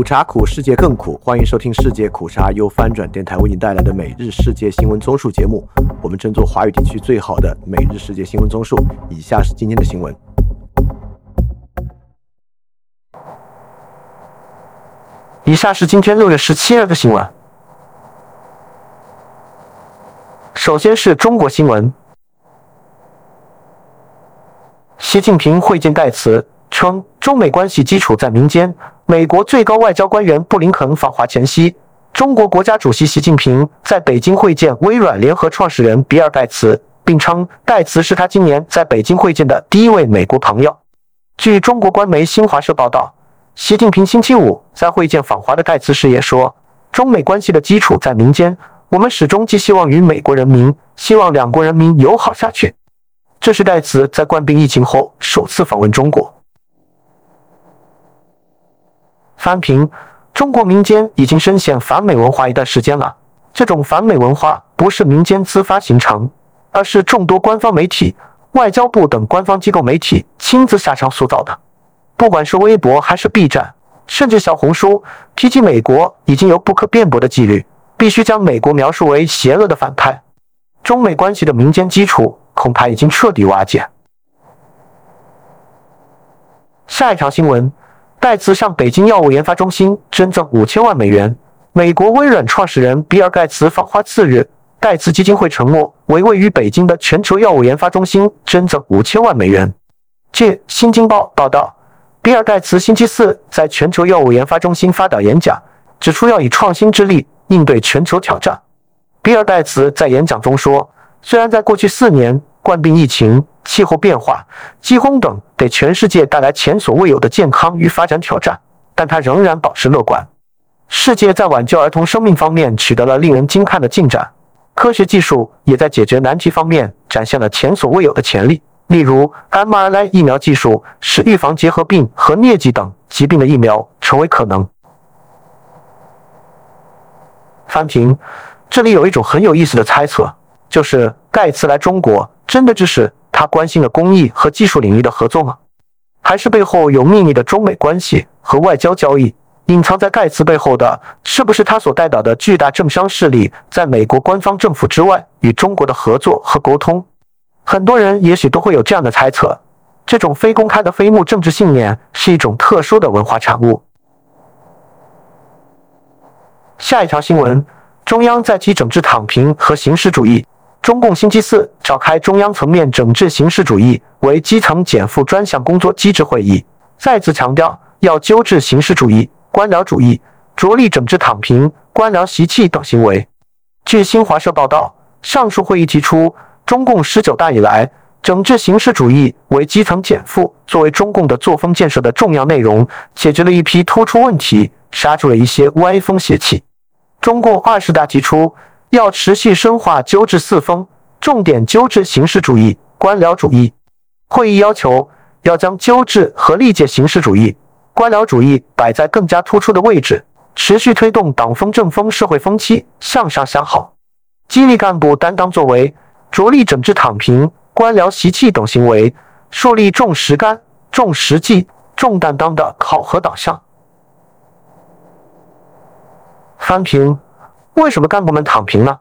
苦茶苦，世界更苦。欢迎收听世界苦茶由翻转电台为您带来的每日世界新闻综述节目。我们争做华语地区最好的每日世界新闻综述。以下是今天的新闻。以下是今天六月十七日的新闻。首先是中国新闻，习近平会见盖茨。称中美关系基础在民间。美国最高外交官员布林肯访华前夕，中国国家主席习近平在北京会见微软联合创始人比尔·盖茨，并称盖茨是他今年在北京会见的第一位美国朋友。据中国官媒新华社报道，习近平星期五在会见访华的盖茨时也说：“中美关系的基础在民间，我们始终寄希望于美国人民，希望两国人民友好下去。”这是盖茨在冠病疫情后首次访问中国。翻评：中国民间已经深陷反美文化一段时间了。这种反美文化不是民间自发形成，而是众多官方媒体、外交部等官方机构媒体亲自下场塑造的。不管是微博还是 B 站，甚至小红书，提及美国已经有不可辩驳的纪律，必须将美国描述为邪恶的反派。中美关系的民间基础恐怕已经彻底瓦解。下一条新闻。盖茨向北京药物研发中心捐赠五千万美元。美国微软创始人比尔·盖茨访华次日，盖茨基金会承诺为位于北京的全球药物研发中心捐赠五千万美元。据《新京报》报道，比尔·盖茨星期四在全球药物研发中心发表演讲，指出要以创新之力应对全球挑战。比尔·盖茨在演讲中说：“虽然在过去四年，冠病疫情。”气候变化、饥荒等给全世界带来前所未有的健康与发展挑战，但他仍然保持乐观。世界在挽救儿童生命方面取得了令人惊叹的进展，科学技术也在解决难题方面展现了前所未有的潜力。例如，mRNA 疫苗技术使预防结核病和疟疾等疾病的疫苗成为可能。翻评：这里有一种很有意思的猜测，就是盖茨来中国真的只是。他关心的公益和技术领域的合作吗？还是背后有秘密的中美关系和外交交易？隐藏在盖茨背后的，是不是他所代表的巨大政商势力在美国官方政府之外与中国的合作和沟通？很多人也许都会有这样的猜测：这种非公开的非目政治信念是一种特殊的文化产物。下一条新闻：中央再提整治躺平和形式主义。中共星期四召开中央层面整治形式主义为基层减负专项工作机制会议，再次强调要纠治形式主义、官僚主义，着力整治躺平、官僚习气等行为。据新华社报道，上述会议提出，中共十九大以来，整治形式主义为基层减负作为中共的作风建设的重要内容，解决了一批突出问题，刹住了一些歪风邪气。中共二十大提出。要持续深化纠治四风，重点纠治形式主义、官僚主义。会议要求要将纠治和历届形式主义、官僚主义摆在更加突出的位置，持续推动党风政风社会风气向上向好，激励干部担当作为，着力整治躺平、官僚习气等行为，树立重实干、重实际、重担当的考核导向。翻评。为什么干部们躺平呢？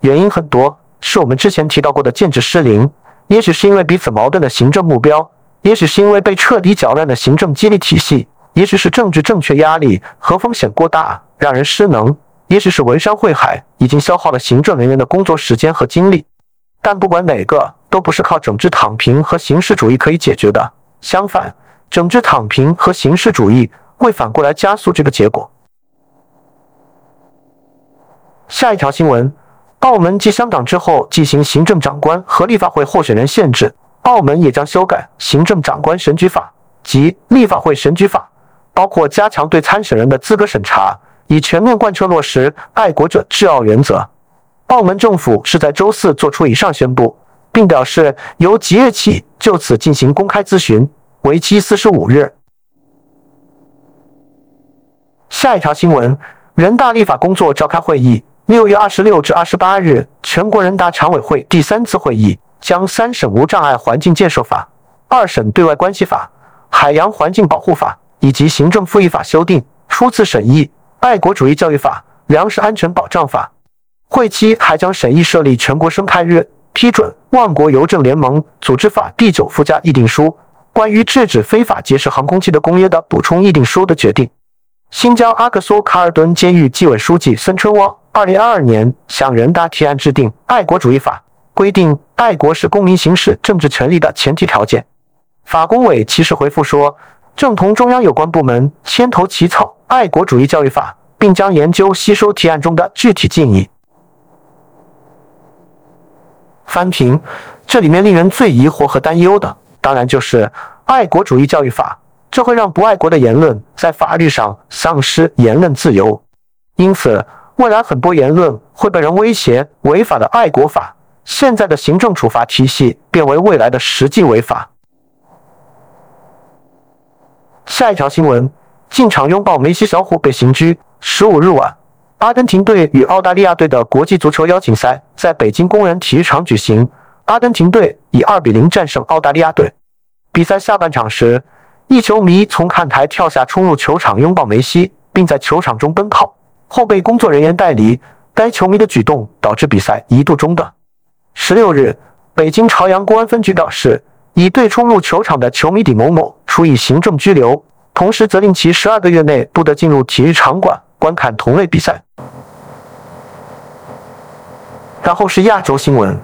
原因很多，是我们之前提到过的建制失灵，也许是因为彼此矛盾的行政目标，也许是因为被彻底搅乱的行政激励体系，也许是政治正确压力和风险过大让人失能，也许是文山会海已经消耗了行政人员的工作时间和精力。但不管哪个，都不是靠整治躺平和形式主义可以解决的。相反，整治躺平和形式主义会反过来加速这个结果。下一条新闻：澳门继香港之后进行行政长官和立法会候选人限制，澳门也将修改行政长官选举法及立法会选举法，包括加强对参选人的资格审查，以全面贯彻落实爱国者治澳原则。澳门政府是在周四做出以上宣布，并表示由即日起就此进行公开咨询，为期四十五日。下一条新闻：人大立法工作召开会议。六月二十六至二十八日，全国人大常委会第三次会议将三审无障碍环境建设法、二审对外关系法、海洋环境保护法以及行政复议法修订初次审议《爱国主义教育法》《粮食安全保障法》，会期还将审议设立全国生态日，批准《万国邮政联盟组织法》第九附加议定书关于制止非法劫持航空器的公约的补充议定书的决定。新疆阿克苏卡尔顿监狱纪委书记孙春旺，二零二二年向人大提案制定《爱国主义法》，规定爱国是公民行使政治权利的前提条件。法工委其时回复说，正同中央有关部门牵头起草《爱国主义教育法》，并将研究吸收提案中的具体建议。翻评，这里面令人最疑惑和担忧的，当然就是《爱国主义教育法》。这会让不爱国的言论在法律上丧失言论自由，因此未来很多言论会被人威胁违法的爱国法，现在的行政处罚体系变为未来的实际违法。下一条新闻：进场拥抱梅西小虎被刑拘。十五日晚，阿根廷队与澳大利亚队的国际足球邀请赛在北京工人体育场举行，阿根廷队以二比零战胜澳大利亚队。比赛下半场时。一球迷从看台跳下，冲入球场拥抱梅西，并在球场中奔跑，后被工作人员带离。该球迷的举动导致比赛一度中断。十六日，北京朝阳公安分局表示，已对冲入球场的球迷李某某处以行政拘留，同时责令其十二个月内不得进入体育场馆观看同类比赛。然后是亚洲新闻。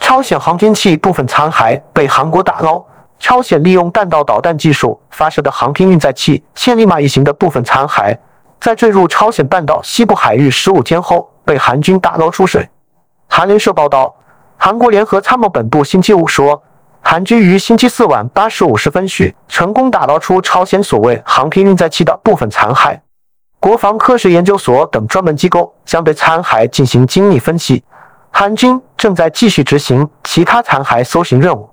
朝鲜航天器部分残骸被韩国打捞。朝鲜利用弹道导弹技术发射的航天运载器“千里马”一型的部分残骸，在坠入朝鲜半岛西部海域十五天后被韩军打捞出水。韩联社报道，韩国联合参谋本部星期五说，韩军于星期四晚八时五十分许成功打捞出朝鲜所谓航天运载器的部分残骸。国防科学研究所等专门机构将对残骸进行精密分析。韩军正在继续执行其他残骸搜寻任务。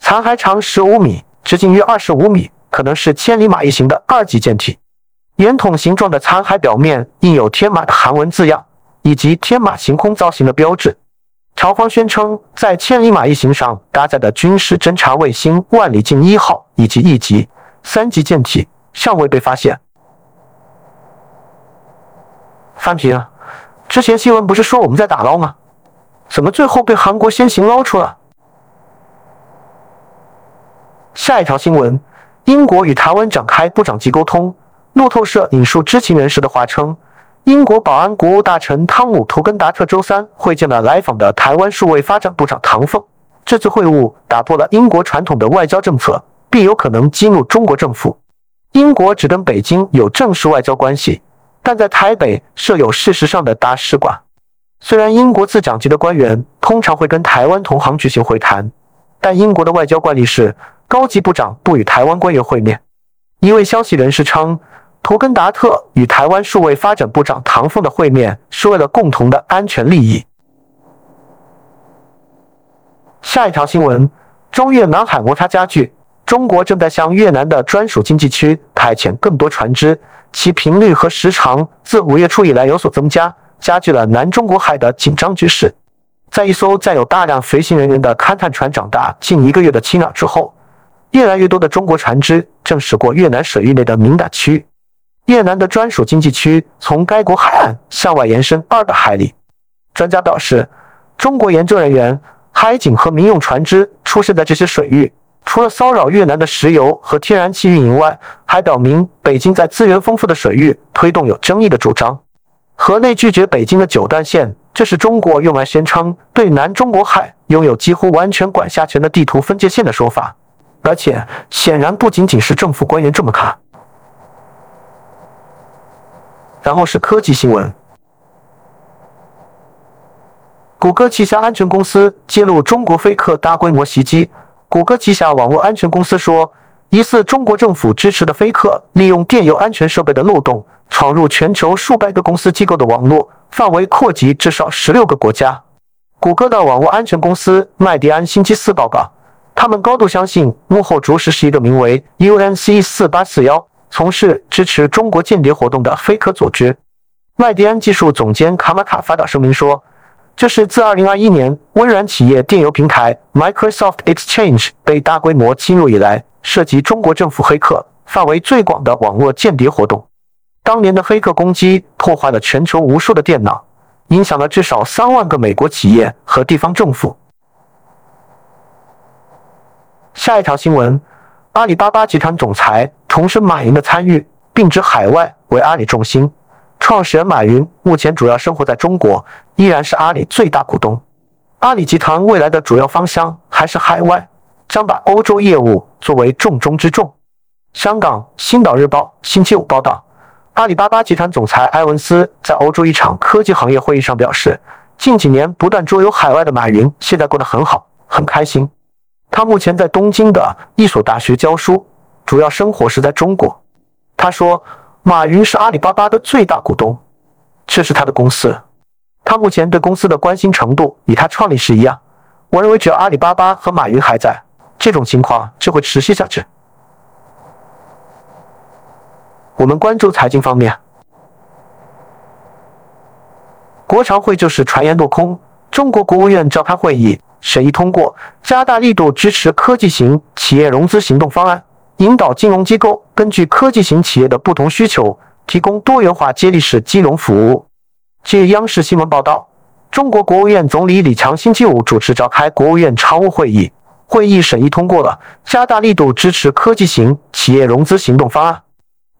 残骸长十五米，直径约二十五米，可能是千里马一型的二级舰体。圆筒形状的残骸表面印有天马的韩文字样，以及天马行空造型的标志。朝方宣称，在千里马一型上搭载的军事侦察卫星“万里镜一号”以及一级、三级舰体尚未被发现。翻屏，之前新闻不是说我们在打捞吗？怎么最后被韩国先行捞出了？下一条新闻：英国与台湾展开部长级沟通。路透社引述知情人士的话称，英国保安国务大臣汤姆·图根达特周三会见了来访的台湾数位发展部长唐凤。这次会晤打破了英国传统的外交政策，并有可能激怒中国政府。英国只跟北京有正式外交关系，但在台北设有事实上的大使馆。虽然英国次长级的官员通常会跟台湾同行举行会谈，但英国的外交惯例是高级部长不与台湾官员会面。一位消息人士称，图根达特与台湾数位发展部长唐凤的会面是为了共同的安全利益。下一条新闻：中越南海摩擦加剧，中国正在向越南的专属经济区派遣更多船只，其频率和时长自五月初以来有所增加。加剧了南中国海的紧张局势。在一艘载有大量随行人员的勘探船长达近一个月的侵扰之后，越来越多的中国船只正驶过越南水域内的敏感区域。越南的专属经济区从该国海岸向外延伸二百海里。专家表示，中国研究人员、海警和民用船只出现在这些水域，除了骚扰越南的石油和天然气运营外，还表明北京在资源丰富的水域推动有争议的主张。河内拒绝北京的九段线，这是中国用来宣称对南中国海拥有几乎完全管辖权的地图分界线的说法，而且显然不仅仅是政府官员这么看。然后是科技新闻，谷歌旗下安全公司揭露中国飞客大规模袭击。谷歌旗下网络安全公司说，疑似中国政府支持的飞客利用电邮安全设备的漏洞。闯入全球数百个公司机构的网络，范围扩及至少十六个国家。谷歌的网络安全公司麦迪安星期四报告，他们高度相信幕后主使是一个名为 UNC 四八四幺、从事支持中国间谍活动的黑客组织。麦迪安技术总监卡马卡发表声明说，这是自2021年微软企业电邮平台 Microsoft Exchange 被大规模侵入以来，涉及中国政府黑客。范围最广的网络间谍活动。当年的黑客攻击破坏了全球无数的电脑，影响了至少三万个美国企业和地方政府。下一条新闻：阿里巴巴集团总裁重申马云的参与，并指海外为阿里重心。创始人马云目前主要生活在中国，依然是阿里最大股东。阿里集团未来的主要方向还是海外，将把欧洲业务作为重中之重。香港《星岛日报》星期五报道，阿里巴巴集团总裁埃文斯在欧洲一场科技行业会议上表示，近几年不断周游海外的马云现在过得很好，很开心。他目前在东京的一所大学教书，主要生活是在中国。他说，马云是阿里巴巴的最大股东，这是他的公司。他目前对公司的关心程度与他创立时一样。我认为，只要阿里巴巴和马云还在，这种情况就会持续下去。我们关注财经方面，国常会就是传言落空。中国国务院召开会议，审议通过加大力度支持科技型企业融资行动方案，引导金融机构根据科技型企业的不同需求，提供多元化接力式金融服务。据央视新闻报道，中国国务院总理李强星期五主持召开国务院常务会议，会议审议通过了加大力度支持科技型企业融资行动方案。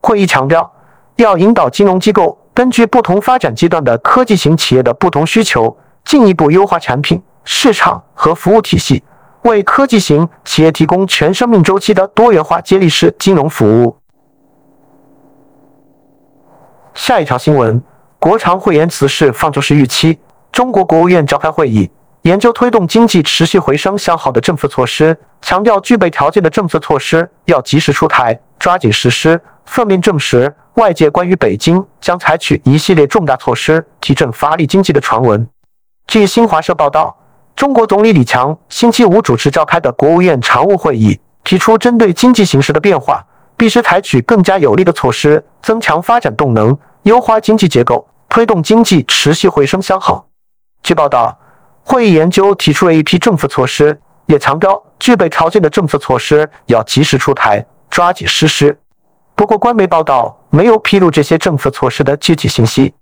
会议强调，要引导金融机构根据不同发展阶段的科技型企业的不同需求，进一步优化产品、市场和服务体系，为科技型企业提供全生命周期的多元化接力式金融服务。下一条新闻。国常会言辞是放就是预期。中国国务院召开会议，研究推动经济持续回升向好的政策措施，强调具备条件的政策措施要及时出台，抓紧实施。侧面证实外界关于北京将采取一系列重大措施提振发力经济的传闻。据新华社报道，中国总理李强星期五主持召开的国务院常务会议，提出针对经济形势的变化，必须采取更加有力的措施，增强发展动能，优化经济结构。推动经济持续回升向好。据报道，会议研究提出了一批政策措施，也强调具备条件的政策措施要及时出台，抓紧实施。不过，官媒报道没有披露这些政策措施的具体信息。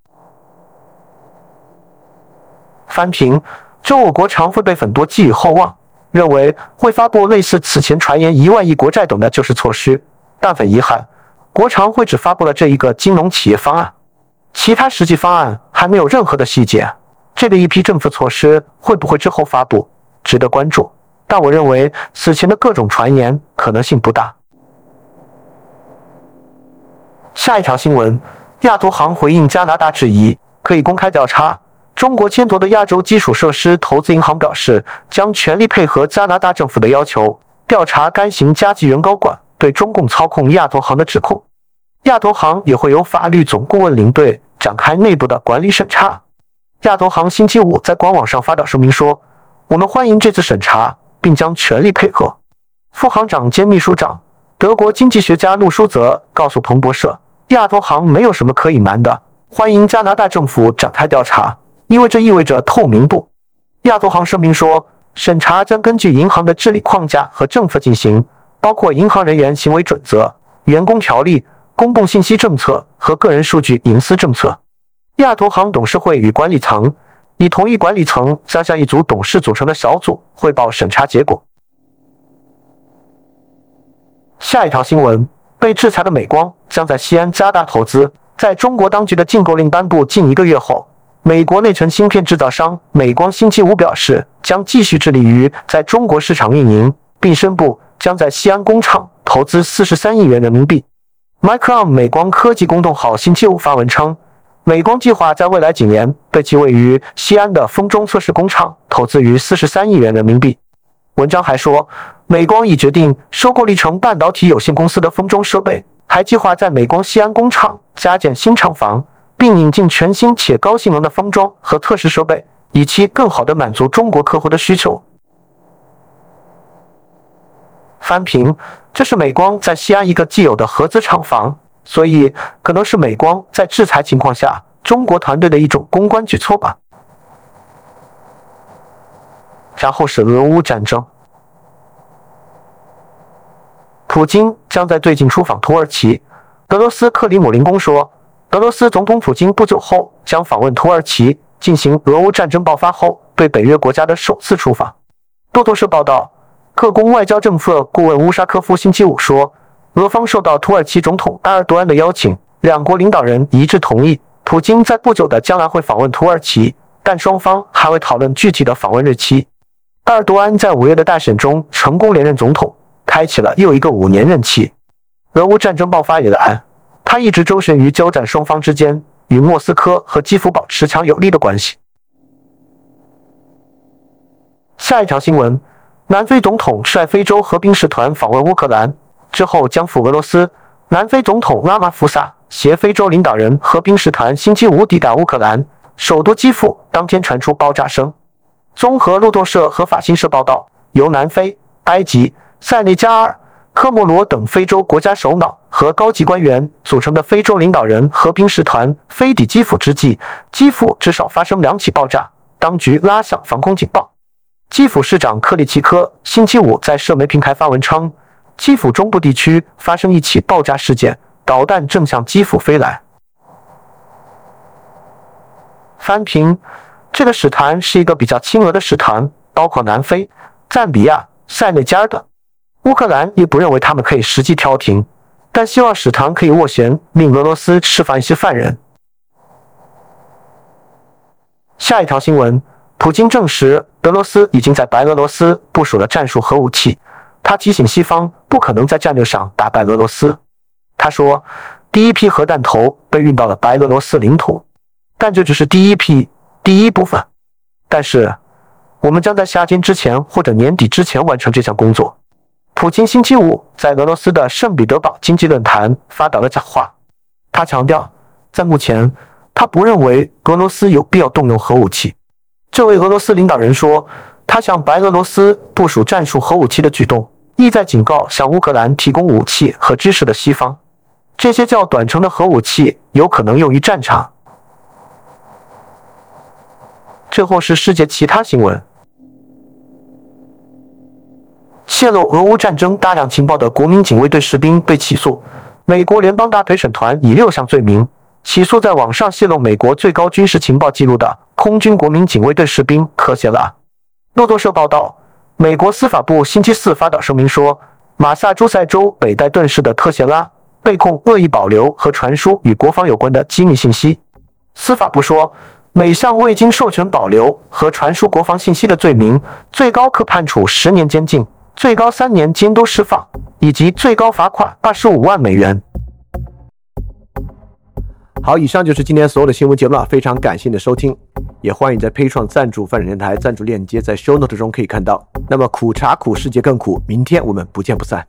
翻评：中我国常会被很多寄予厚望，认为会发布类似此前传言一万亿国债等的救市措施，但很遗憾，国常会只发布了这一个金融企业方案。其他实际方案还没有任何的细节，这个一批政策措施会不会之后发布，值得关注。但我认为此前的各种传言可能性不大。下一条新闻：亚投行回应加拿大质疑，可以公开调查中国牵头的亚洲基础设施投资银行表示，将全力配合加拿大政府的要求，调查该行加级原高管对中共操控亚投行的指控。亚投行也会由法律总顾问领队展开内部的管理审查。亚投行星期五在官网上发表声明说：“我们欢迎这次审查，并将全力配合。”副行长兼秘书长、德国经济学家陆舒泽告诉彭博社：“亚投行没有什么可隐瞒的，欢迎加拿大政府展开调查，因为这意味着透明度。”亚投行声明说：“审查将根据银行的治理框架和政策进行，包括银行人员行为准则、员工条例。”公共信息政策和个人数据隐私政策。亚投行董事会与管理层已同意，管理层将向一组董事组成的小组汇报审查结果。下一条新闻：被制裁的美光将在西安加大投资。在中国当局的禁购令颁布近一个月后，美国内存芯片制造商美光星期五表示，将继续致力于在中国市场运营，并宣布将在西安工厂投资四十三亿元人民币。Micron 美光科技公众号星期五发文称，美光计划在未来几年对其位于西安的封装测试工厂投资逾四十三亿元人民币。文章还说，美光已决定收购历成半导体有限公司的封装设备，还计划在美光西安工厂加建新厂房，并引进全新且高性能的封装和测试设备，以期更好地满足中国客户的需求。翻屏，这是美光在西安一个既有的合资厂房，所以可能是美光在制裁情况下中国团队的一种公关举措吧。然后是俄乌战争，普京将在最近出访土耳其。俄罗斯克里姆林宫说，俄罗斯总统普京不久后将访问土耳其，进行俄乌战争爆发后对北约国家的首次出访。路透社报道，克宫外交政策顾问乌沙科夫星期五说，俄方受到土耳其总统埃尔多安的邀请，两国领导人一致同意，普京在不久的将来会访问土耳其，但双方还未讨论具体的访问日期。埃尔多安在五月的大选中成功连任总统，开启了又一个五年任期。俄乌战争爆发以来，他一直周旋于交战双方之间，与莫斯科和基辅保持强有力的关系。下一条新闻：南非总统率非洲和兵使团访问乌克兰之后将赴俄罗斯。南非总统拉马福萨携非洲领导人和兵使团星期五抵达乌克兰首都基辅，当天传出爆炸声。综合路透社和法新社报道，由南非、埃及、塞内加尔、科莫罗等非洲国家首脑和高级官员组成的非洲领导人和平使团飞抵基辅之际，基辅至少发生两起爆炸，当局拉响防空警报。基辅市长克里奇科星期五在社媒平台发文称，基辅中部地区发生一起爆炸事件，导弹正向基辅飞来。翻评。这个使团是一个比较亲俄的使团，包括南非、赞比亚、塞内加尔等。乌克兰也不认为他们可以实际调停，但希望使团可以斡旋，令俄罗斯释放一些犯人。下一条新闻：普京证实俄罗斯已经在白俄罗斯部署了战术核武器。他提醒西方不可能在战略上打败俄罗斯。他说，第一批核弹头被运到了白俄罗斯领土，但这只是第一批。第一部分，但是我们将在夏天之前或者年底之前完成这项工作。普京星期五在俄罗斯的圣彼得堡经济论坛发表了讲话，他强调，在目前，他不认为俄罗斯有必要动用核武器。这位俄罗斯领导人说，他向白俄罗斯部署战术核武器的举动，意在警告向乌克兰提供武器和知识的西方，这些较短程的核武器有可能用于战场。最后是世界其他新闻：泄露俄乌战争大量情报的国民警卫队士兵被起诉。美国联邦大陪审团以六项罪名起诉在网上泄露美国最高军事情报记录的空军国民警卫队士兵科谢拉。路透社报道，美国司法部星期四发表声明说，马萨诸塞州北戴顿市的特谢拉被控恶意保留和传输与国防有关的机密信息。司法部说。每项未经授权保留和传输国防信息的罪名，最高可判处十年监禁，最高三年监督释放，以及最高罚款二十五万美元。好，以上就是今天所有的新闻节目了，非常感谢你的收听，也欢迎在 P 创赞助范展电台赞助链接在 Show Note 中可以看到。那么苦茶苦，世界更苦，明天我们不见不散。